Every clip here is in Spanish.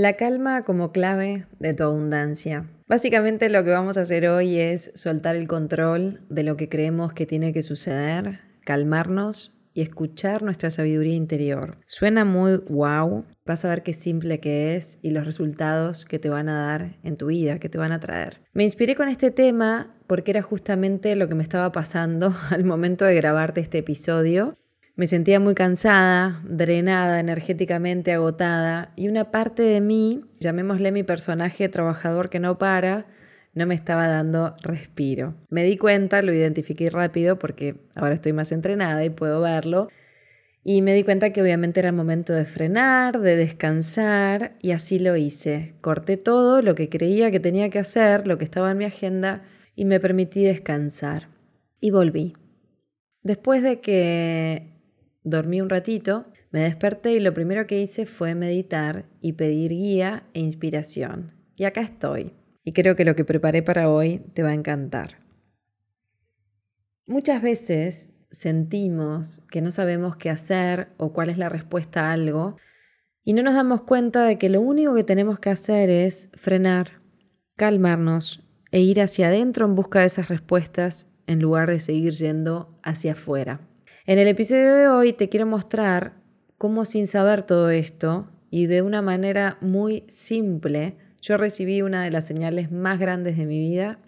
La calma como clave de tu abundancia. Básicamente lo que vamos a hacer hoy es soltar el control de lo que creemos que tiene que suceder, calmarnos y escuchar nuestra sabiduría interior. Suena muy wow, vas a ver qué simple que es y los resultados que te van a dar en tu vida, que te van a traer. Me inspiré con este tema porque era justamente lo que me estaba pasando al momento de grabarte este episodio me sentía muy cansada, drenada, energéticamente agotada y una parte de mí, llamémosle mi personaje trabajador que no para, no me estaba dando respiro. Me di cuenta, lo identifiqué rápido porque ahora estoy más entrenada y puedo verlo. Y me di cuenta que obviamente era el momento de frenar, de descansar, y así lo hice. Corté todo lo que creía que tenía que hacer, lo que estaba en mi agenda, y me permití descansar. Y volví. Después de que Dormí un ratito, me desperté y lo primero que hice fue meditar y pedir guía e inspiración. Y acá estoy. Y creo que lo que preparé para hoy te va a encantar. Muchas veces sentimos que no sabemos qué hacer o cuál es la respuesta a algo y no nos damos cuenta de que lo único que tenemos que hacer es frenar, calmarnos e ir hacia adentro en busca de esas respuestas en lugar de seguir yendo hacia afuera. En el episodio de hoy te quiero mostrar cómo sin saber todo esto y de una manera muy simple, yo recibí una de las señales más grandes de mi vida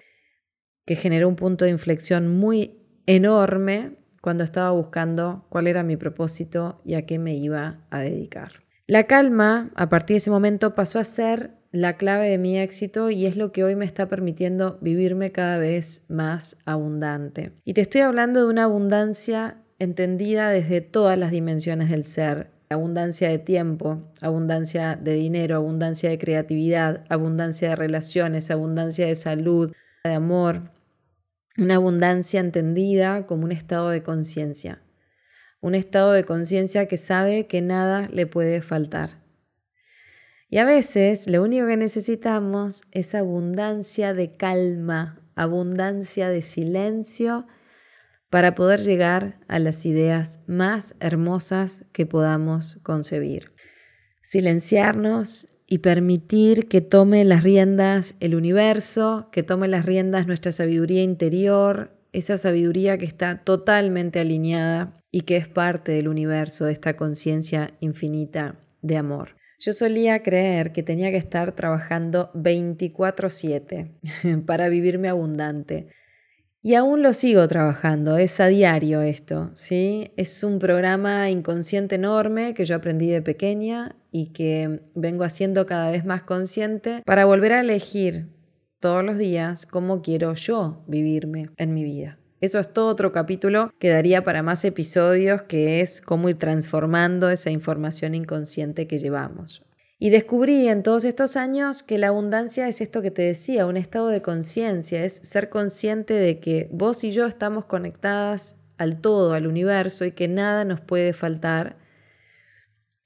que generó un punto de inflexión muy enorme cuando estaba buscando cuál era mi propósito y a qué me iba a dedicar. La calma, a partir de ese momento, pasó a ser la clave de mi éxito y es lo que hoy me está permitiendo vivirme cada vez más abundante. Y te estoy hablando de una abundancia entendida desde todas las dimensiones del ser. Abundancia de tiempo, abundancia de dinero, abundancia de creatividad, abundancia de relaciones, abundancia de salud, de amor. Una abundancia entendida como un estado de conciencia. Un estado de conciencia que sabe que nada le puede faltar. Y a veces lo único que necesitamos es abundancia de calma, abundancia de silencio para poder llegar a las ideas más hermosas que podamos concebir. Silenciarnos y permitir que tome las riendas el universo, que tome las riendas nuestra sabiduría interior, esa sabiduría que está totalmente alineada y que es parte del universo, de esta conciencia infinita de amor. Yo solía creer que tenía que estar trabajando 24/7 para vivirme abundante y aún lo sigo trabajando, es a diario esto, ¿sí? Es un programa inconsciente enorme que yo aprendí de pequeña y que vengo haciendo cada vez más consciente para volver a elegir todos los días cómo quiero yo vivirme en mi vida. Eso es todo otro capítulo que daría para más episodios, que es cómo ir transformando esa información inconsciente que llevamos. Y descubrí en todos estos años que la abundancia es esto que te decía, un estado de conciencia, es ser consciente de que vos y yo estamos conectadas al todo, al universo y que nada nos puede faltar.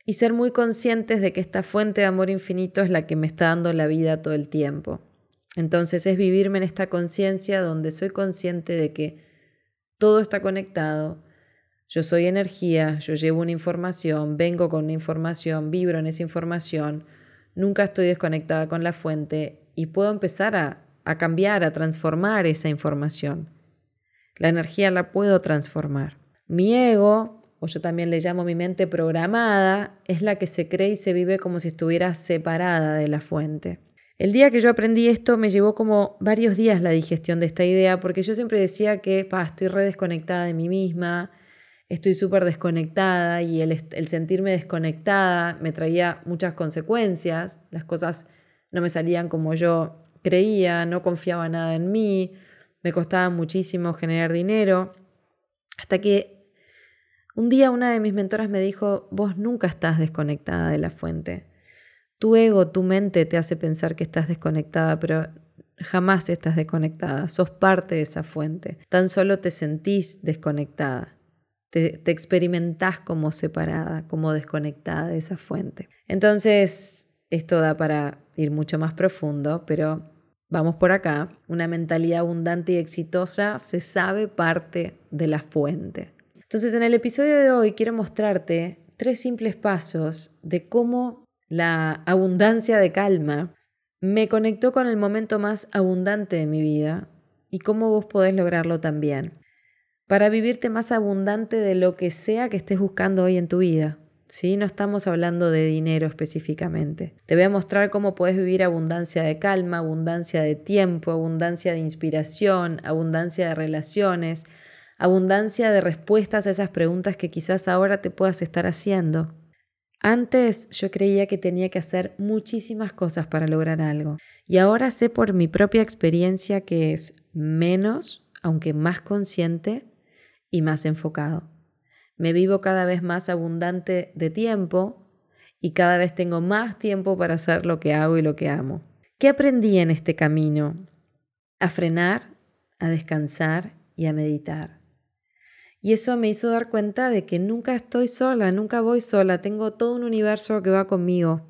Y ser muy conscientes de que esta fuente de amor infinito es la que me está dando la vida todo el tiempo. Entonces es vivirme en esta conciencia donde soy consciente de que todo está conectado, yo soy energía, yo llevo una información, vengo con una información, vibro en esa información, nunca estoy desconectada con la fuente y puedo empezar a, a cambiar, a transformar esa información. La energía la puedo transformar. Mi ego, o yo también le llamo mi mente programada, es la que se cree y se vive como si estuviera separada de la fuente. El día que yo aprendí esto me llevó como varios días la digestión de esta idea, porque yo siempre decía que estoy re desconectada de mí misma, estoy súper desconectada y el, sentirme desconectada me traía muchas consecuencias, las cosas no me salían como yo creía, no confiaba nada en mí, me costaba muchísimo generar dinero, hasta que un día una de mis mentoras me dijo, vos nunca estás desconectada de la fuente. Tu ego, tu mente te hace pensar que estás desconectada, pero Jamás estás desconectada, sos parte de esa fuente. Tan solo te sentís desconectada. Te, te experimentás como separada, como desconectada de esa fuente. Entonces, esto da para ir mucho más profundo, pero vamos por acá. Una mentalidad abundante y exitosa se sabe parte de la fuente. Entonces, en el episodio de hoy quiero mostrarte tres simples pasos de cómo la abundancia de calma me conectó con el momento más abundante de mi vida y cómo vos podés lograrlo también. Para vivirte más abundante de lo que sea que estés buscando hoy en tu vida. ¿sí? No estamos hablando de dinero específicamente. Te voy a mostrar cómo puedes vivir abundancia de calma, abundancia de tiempo, abundancia de inspiración, abundancia de relaciones, abundancia de respuestas a esas preguntas que quizás ahora te puedas estar haciendo. Antes yo creía que tenía que hacer muchísimas cosas para lograr algo y ahora sé por mi propia experiencia que es menos, aunque más consciente y más enfocado. Me vivo cada vez más abundante de tiempo y cada vez tengo más tiempo para hacer lo que hago y lo que amo. ¿Qué aprendí en este camino? A frenar, a descansar y a meditar. Y eso me hizo dar cuenta de que nunca estoy sola, nunca voy sola, tengo todo un universo que va conmigo.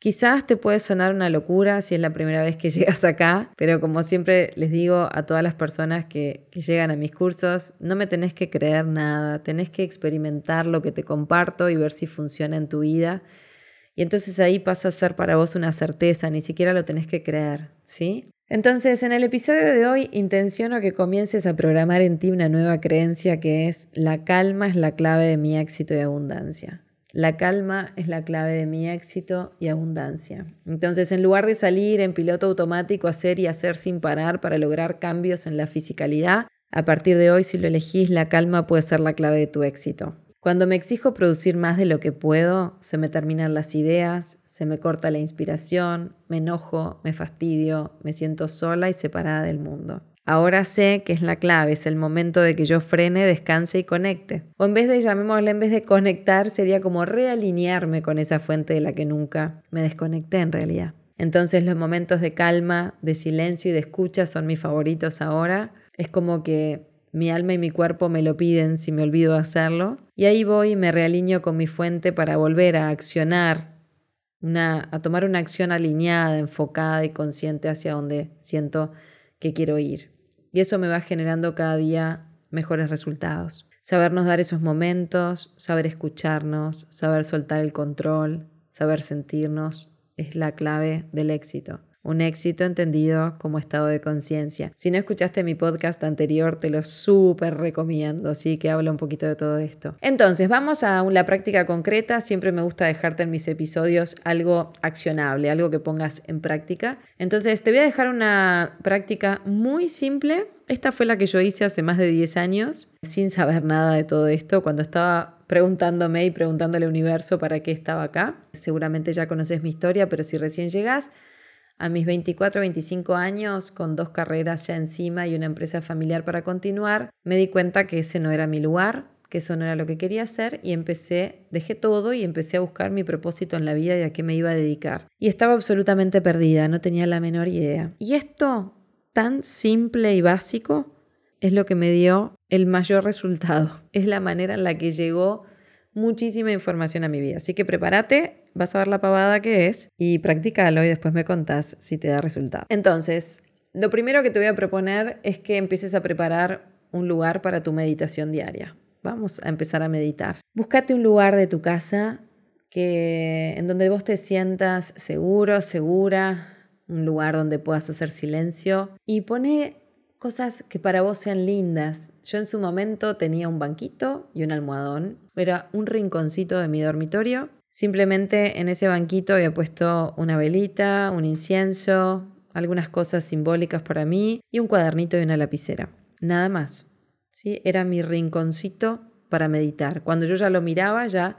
Quizás te puede sonar una locura si es la primera vez que llegas acá, pero como siempre les digo a todas las personas que, llegan a mis cursos, no me tenés que creer nada, tenés que experimentar lo que te comparto y ver si funciona en tu vida. Y entonces ahí pasa a ser para vos una certeza, ni siquiera lo tenés que creer, ¿sí? Entonces, en el episodio de hoy intenciono que comiences a programar en ti una nueva creencia que es la calma es la clave de mi éxito y abundancia. La calma es la clave de mi éxito y abundancia. Entonces, en lugar de salir en piloto automático, hacer y hacer sin parar para lograr cambios en la fisicalidad, a partir de hoy, si lo elegís, la calma puede ser la clave de tu éxito. Cuando me exijo producir más de lo que puedo, se me terminan las ideas, se me corta la inspiración, me enojo, me fastidio, me siento sola y separada del mundo. Ahora sé que es la clave, es el momento de que yo frene, descanse y conecte. O en vez de, llamémosle, en vez de conectar, sería como realinearme con esa fuente de la que nunca me desconecté en realidad. Entonces los momentos de calma, de silencio y de escucha son mis favoritos ahora. Es como que mi alma y mi cuerpo me lo piden si me olvido hacerlo. Y ahí voy y me realineo con mi fuente para volver a accionar, a tomar una acción alineada, enfocada y consciente hacia donde siento que quiero ir. Y eso me va generando cada día mejores resultados. Sabernos dar esos momentos, saber escucharnos, saber soltar el control, saber sentirnos, es la clave del éxito un éxito entendido como estado de conciencia. Si no escuchaste mi podcast anterior, te lo súper recomiendo, sí, que habla un poquito de todo esto. Entonces, vamos a la práctica concreta. Siempre me gusta dejarte en mis episodios algo accionable, algo que pongas en práctica. Entonces, te voy a dejar una práctica muy simple. Esta fue la que yo hice hace más de 10 años, sin saber nada de todo esto, cuando estaba preguntándome y preguntándole al universo para qué estaba acá. Seguramente ya conoces mi historia, pero si recién llegas, a mis 24, 25 años, con dos carreras ya encima y una empresa familiar para continuar, me di cuenta que ese no era mi lugar, que eso no era lo que quería hacer y empecé, dejé todo y empecé a buscar mi propósito en la vida y a qué me iba a dedicar. Y estaba absolutamente perdida, no tenía la menor idea. Y esto, tan simple y básico, es lo que me dio el mayor resultado. Es la manera en la que llegó muchísima información a mi vida. Así que prepárate, vas a ver la pavada que es y practícalo y después me contás si te da resultado. Entonces, lo primero que te voy a proponer es que empieces a preparar un lugar para tu meditación diaria. Vamos a empezar a meditar. Búscate un lugar de tu casa que en donde vos te sientas seguro, segura, un lugar donde puedas hacer silencio y pone cosas que para vos sean lindas. Yo en su momento tenía un banquito y un almohadón. Era un rinconcito de mi dormitorio. Simplemente en ese banquito había puesto una velita, un incienso, algunas cosas simbólicas para mí y un cuadernito y una lapicera. Nada más. ¿Sí? Era mi rinconcito para meditar. Cuando yo ya lo miraba, ya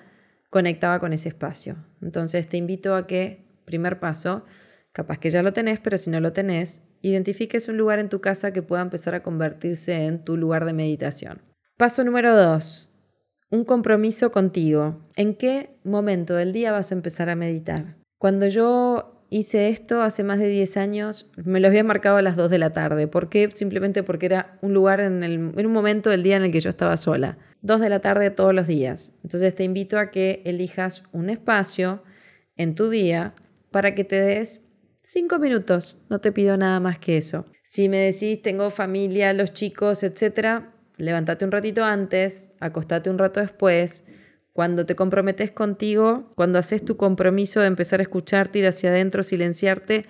conectaba con ese espacio. Entonces te invito a que, primer paso, capaz que ya lo tenés, pero si no lo tenés, identifiques un lugar en tu casa que pueda empezar a convertirse en tu lugar de meditación. Paso número dos, un compromiso contigo. ¿En qué momento del día vas a empezar a meditar? Cuando yo hice esto hace más de 10 años, me lo había marcado a las 2 de la tarde. ¿Por qué? Simplemente porque era un lugar en, en un momento del día en el que yo estaba sola. 2 de la tarde todos los días. Entonces te invito a que elijas un espacio en tu día para que te des 5 minutos. No te pido nada más que eso. Si me decís, tengo familia, los chicos, etcétera, levántate un ratito antes, acostate un rato después cuando te comprometes contigo, cuando haces tu compromiso de empezar a escucharte, ir hacia adentro, silenciarte,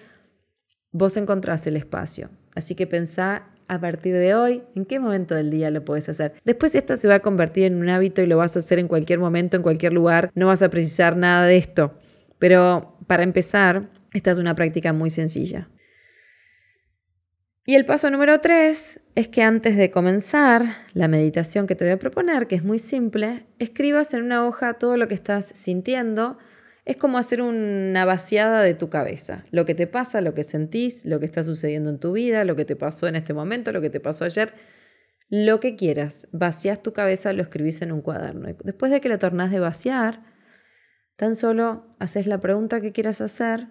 vos encontrás el espacio. Así que pensá a partir de hoy en qué momento del día lo puedes hacer. Después esto se va a convertir en un hábito y lo vas a hacer en cualquier momento, en cualquier lugar. No vas a precisar nada de esto. Pero para empezar, esta es una práctica muy sencilla. Y el paso número tres es que antes de comenzar la meditación que te voy a proponer, que es muy simple, escribas en una hoja todo lo que estás sintiendo. Es como hacer una vaciada de tu cabeza. Lo que te pasa, lo que sentís, lo que está sucediendo en tu vida, lo que te pasó en este momento, lo que te pasó ayer. Lo que quieras. Vacías tu cabeza, lo escribís en un cuaderno. Después de que lo tornás de vaciar, tan solo haces la pregunta que quieras hacer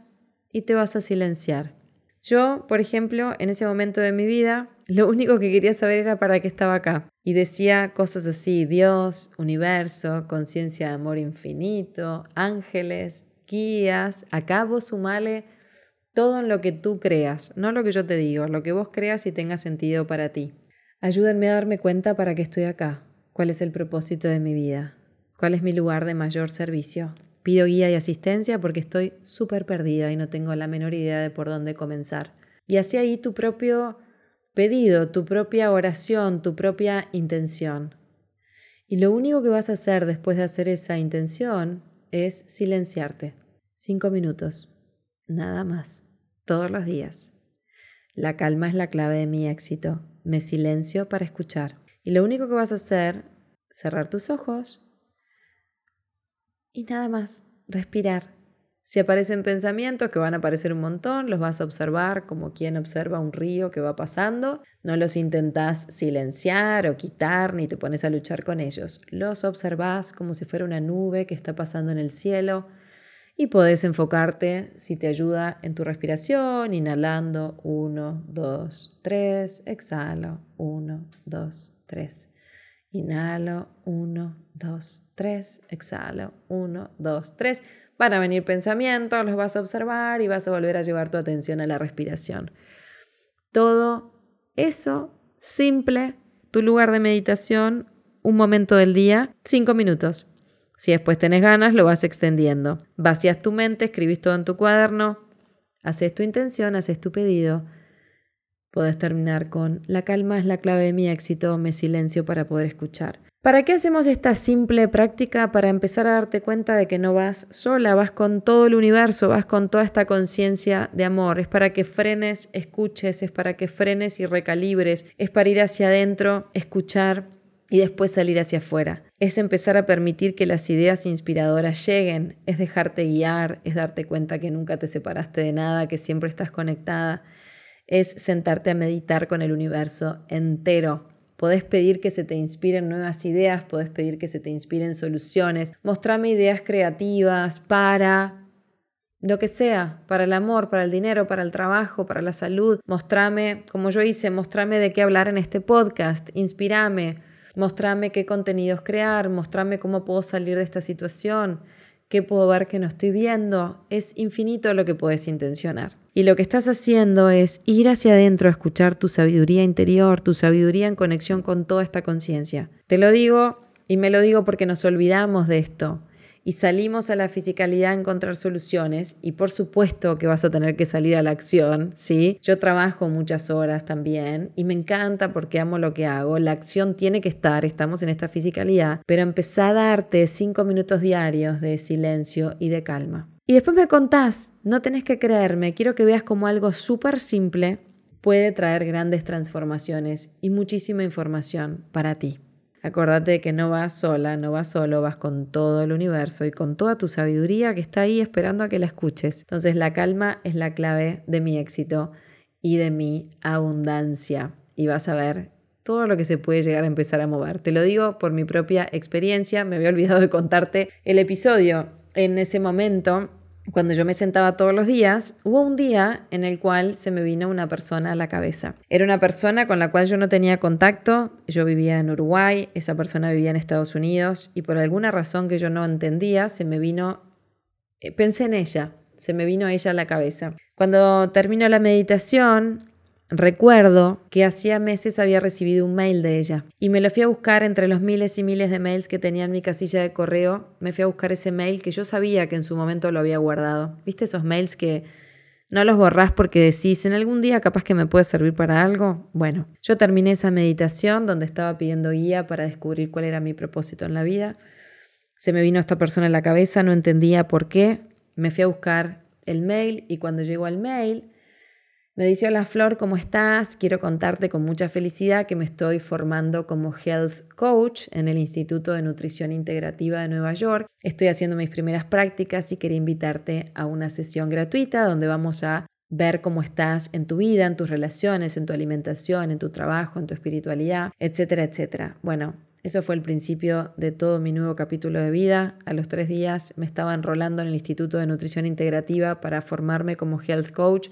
y te vas a silenciar. Yo, por ejemplo, en ese momento de mi vida, lo único que quería saber era para qué estaba acá. Y decía cosas así, Dios, universo, conciencia de amor infinito, ángeles, guías, acá vos sumale todo en lo que tú creas, no lo que yo te digo, lo que vos creas y tenga sentido para ti. Ayúdenme a darme cuenta para qué estoy acá, cuál es el propósito de mi vida, cuál es mi lugar de mayor servicio, Pido guía y asistencia porque estoy súper perdida y no tengo la menor idea de por dónde comenzar. Y así ahí tu propio pedido, tu propia oración, tu propia intención. Y lo único que vas a hacer después de hacer esa intención es silenciarte. Cinco minutos. Nada más. Todos los días. La calma es la clave de mi éxito. Me silencio para escuchar. Y lo único que vas a hacer, cerrar tus ojos y nada más, respirar. Si aparecen pensamientos, que van a aparecer un montón, los vas a observar como quien observa un río que va pasando. No los intentás silenciar o quitar ni te pones a luchar con ellos. Los observás como si fuera una nube que está pasando en el cielo y podés enfocarte si te ayuda en tu respiración, inhalando 1, 2, 3, exhalo 1, 2, 3. Inhalo 1, 2, 3, exhalo 1, 2, 3. Van a venir pensamientos, los vas a observar y vas a volver a llevar tu atención a la respiración. Todo eso simple, tu lugar de meditación, un momento del día, 5 minutos. Si después tenés ganas, lo vas extendiendo. Vacías tu mente, escribís todo en tu cuaderno, haces tu intención, haces tu pedido Podés terminar con La calma es la clave de mi éxito, me silencio para poder escuchar. ¿Para qué hacemos esta simple práctica? Para empezar a darte cuenta de que no vas sola, vas con todo el universo, vas con toda esta conciencia de amor. Es para que frenes, escuches, es para que frenes y recalibres, es para ir hacia adentro, escuchar y después salir hacia afuera. Es empezar a permitir que las ideas inspiradoras lleguen, es dejarte guiar, es darte cuenta que nunca te separaste de nada, que siempre estás conectada es sentarte a meditar con el universo entero. Podés pedir que se te inspiren nuevas ideas, podés pedir que se te inspiren soluciones. Mostrame ideas creativas para lo que sea, para el amor, para el dinero, para el trabajo, para la salud. Mostrame, como yo hice, mostrame de qué hablar en este podcast, inspirame, mostrame qué contenidos crear, mostrame cómo puedo salir de esta situación, qué puedo ver que no estoy viendo. Es infinito lo que puedes intencionar. Y lo que estás haciendo es ir hacia adentro a escuchar tu sabiduría interior, tu sabiduría en conexión con toda esta conciencia. Te lo digo y me lo digo porque nos olvidamos de esto y salimos a la fisicalidad a encontrar soluciones y por supuesto que vas a tener que salir a la acción, ¿sí? Yo trabajo muchas horas también y me encanta porque amo lo que hago, la acción tiene que estar, estamos en esta fisicalidad, pero empezá a darte cinco minutos diarios de silencio y de calma. Y después me contás, no tenés que creerme, quiero que veas como algo súper simple puede traer grandes transformaciones y muchísima información para ti. Acordate que no vas sola, no vas solo, vas con todo el universo y con toda tu sabiduría que está ahí esperando a que la escuches. Entonces la calma es la clave de mi éxito y de mi abundancia. Y vas a ver todo lo que se puede llegar a empezar a mover. Te lo digo por mi propia experiencia, me había olvidado de contarte el episodio en ese momento cuando yo me sentaba todos los días, hubo un día en el cual se me vino una persona a la cabeza. Era una persona con la cual yo no tenía contacto, yo vivía en Uruguay, esa persona vivía en Estados Unidos y por alguna razón que yo no entendía, se me vino, eh, pensé en ella, se me vino ella a la cabeza. Cuando terminó la meditación, Recuerdo que hacía meses había recibido un mail de ella y me lo fui a buscar entre los miles y miles de mails que tenía en mi casilla de correo. Me fui a buscar ese mail que yo sabía que en su momento lo había guardado. ¿Viste esos mails que no los borrás porque decís en algún día capaz que me puede servir para algo? Bueno, yo terminé esa meditación donde estaba pidiendo guía para descubrir cuál era mi propósito en la vida. Se me vino esta persona en la cabeza, no entendía por qué. Me fui a buscar el mail y cuando llegó al mail me dice, hola Flor, ¿cómo estás? Quiero contarte con mucha felicidad que me estoy formando como Health Coach en el Instituto de Nutrición Integrativa de Nueva York. Estoy haciendo mis primeras prácticas y quería invitarte a una sesión gratuita donde vamos a ver cómo estás en tu vida, en tus relaciones, en tu alimentación, en tu trabajo, en tu espiritualidad, etcétera, etcétera. Bueno, eso fue el principio de todo mi nuevo capítulo de vida. A los tres días me estaba enrolando en el Instituto de Nutrición Integrativa para formarme como Health Coach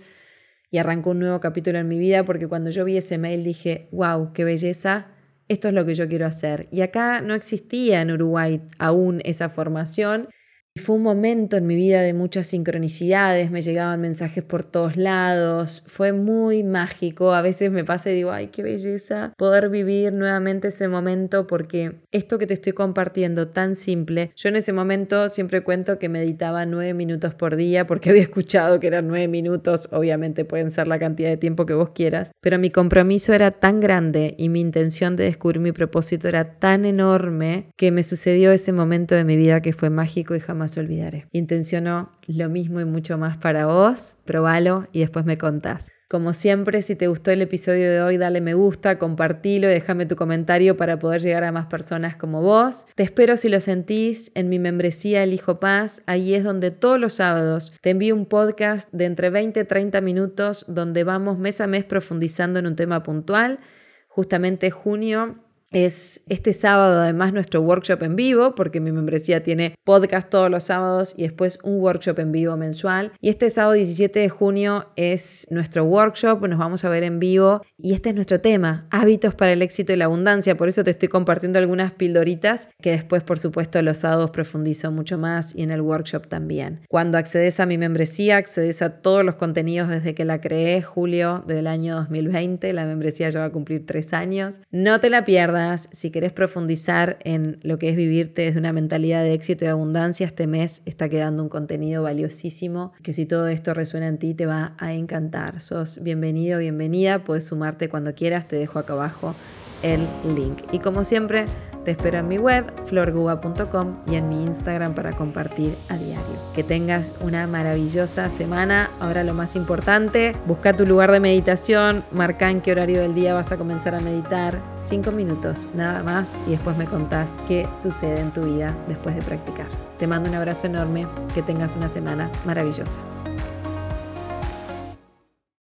y arrancó un nuevo capítulo en mi vida porque cuando yo vi ese mail dije, wow, qué belleza, esto es lo que yo quiero hacer. Y acá no existía en Uruguay aún esa formación fue un momento en mi vida de muchas sincronicidades, me llegaban mensajes por todos lados, fue muy mágico, a veces me pasa y digo, ay, qué belleza poder vivir nuevamente ese momento porque esto que te estoy compartiendo tan simple, yo en ese momento siempre cuento que meditaba nueve minutos por día porque había escuchado que eran nueve minutos, obviamente pueden ser la cantidad de tiempo que vos quieras, pero mi compromiso era tan grande y mi intención de descubrir mi propósito era tan enorme que me sucedió ese momento de mi vida que fue mágico y jamás olvidaré. Intenciono lo mismo y mucho más para vos, probalo y después me contás. Como siempre, si te gustó el episodio de hoy, dale me gusta, compartilo y déjame tu comentario para poder llegar a más personas como vos. Te espero si lo sentís en mi membresía El Hijo Paz. Ahí es donde todos los sábados te envío un podcast de entre 20 y 30 minutos donde vamos mes a mes profundizando en un tema puntual. Justamente junio es este sábado además nuestro workshop en vivo, porque mi membresía tiene podcast todos los sábados y después un workshop en vivo mensual. Y este sábado 17 de junio es nuestro workshop, nos vamos a ver en vivo y este es nuestro tema, hábitos para el éxito y la abundancia. Por eso te estoy compartiendo algunas pildoritas que después, por supuesto, los sábados profundizo mucho más y en el workshop también. Cuando accedes a mi membresía, accedes a todos los contenidos desde que la creé, julio del año 2020. La membresía ya va a cumplir tres años. No te la pierdas si querés profundizar en lo que es vivirte desde una mentalidad de éxito y abundancia, este mes está quedando un contenido valiosísimo que si todo esto resuena en ti te va a encantar. Sos bienvenido, bienvenida, puedes sumarte cuando quieras, te dejo acá abajo el link. Y como siempre, te espero en mi web, florguba.com y en mi Instagram para compartir a diario. Que tengas una maravillosa semana. Ahora lo más importante, busca tu lugar de meditación, marca en qué horario del día vas a comenzar a meditar. Cinco minutos, nada más, y después me contás qué sucede en tu vida después de practicar. Te mando un abrazo enorme, que tengas una semana maravillosa.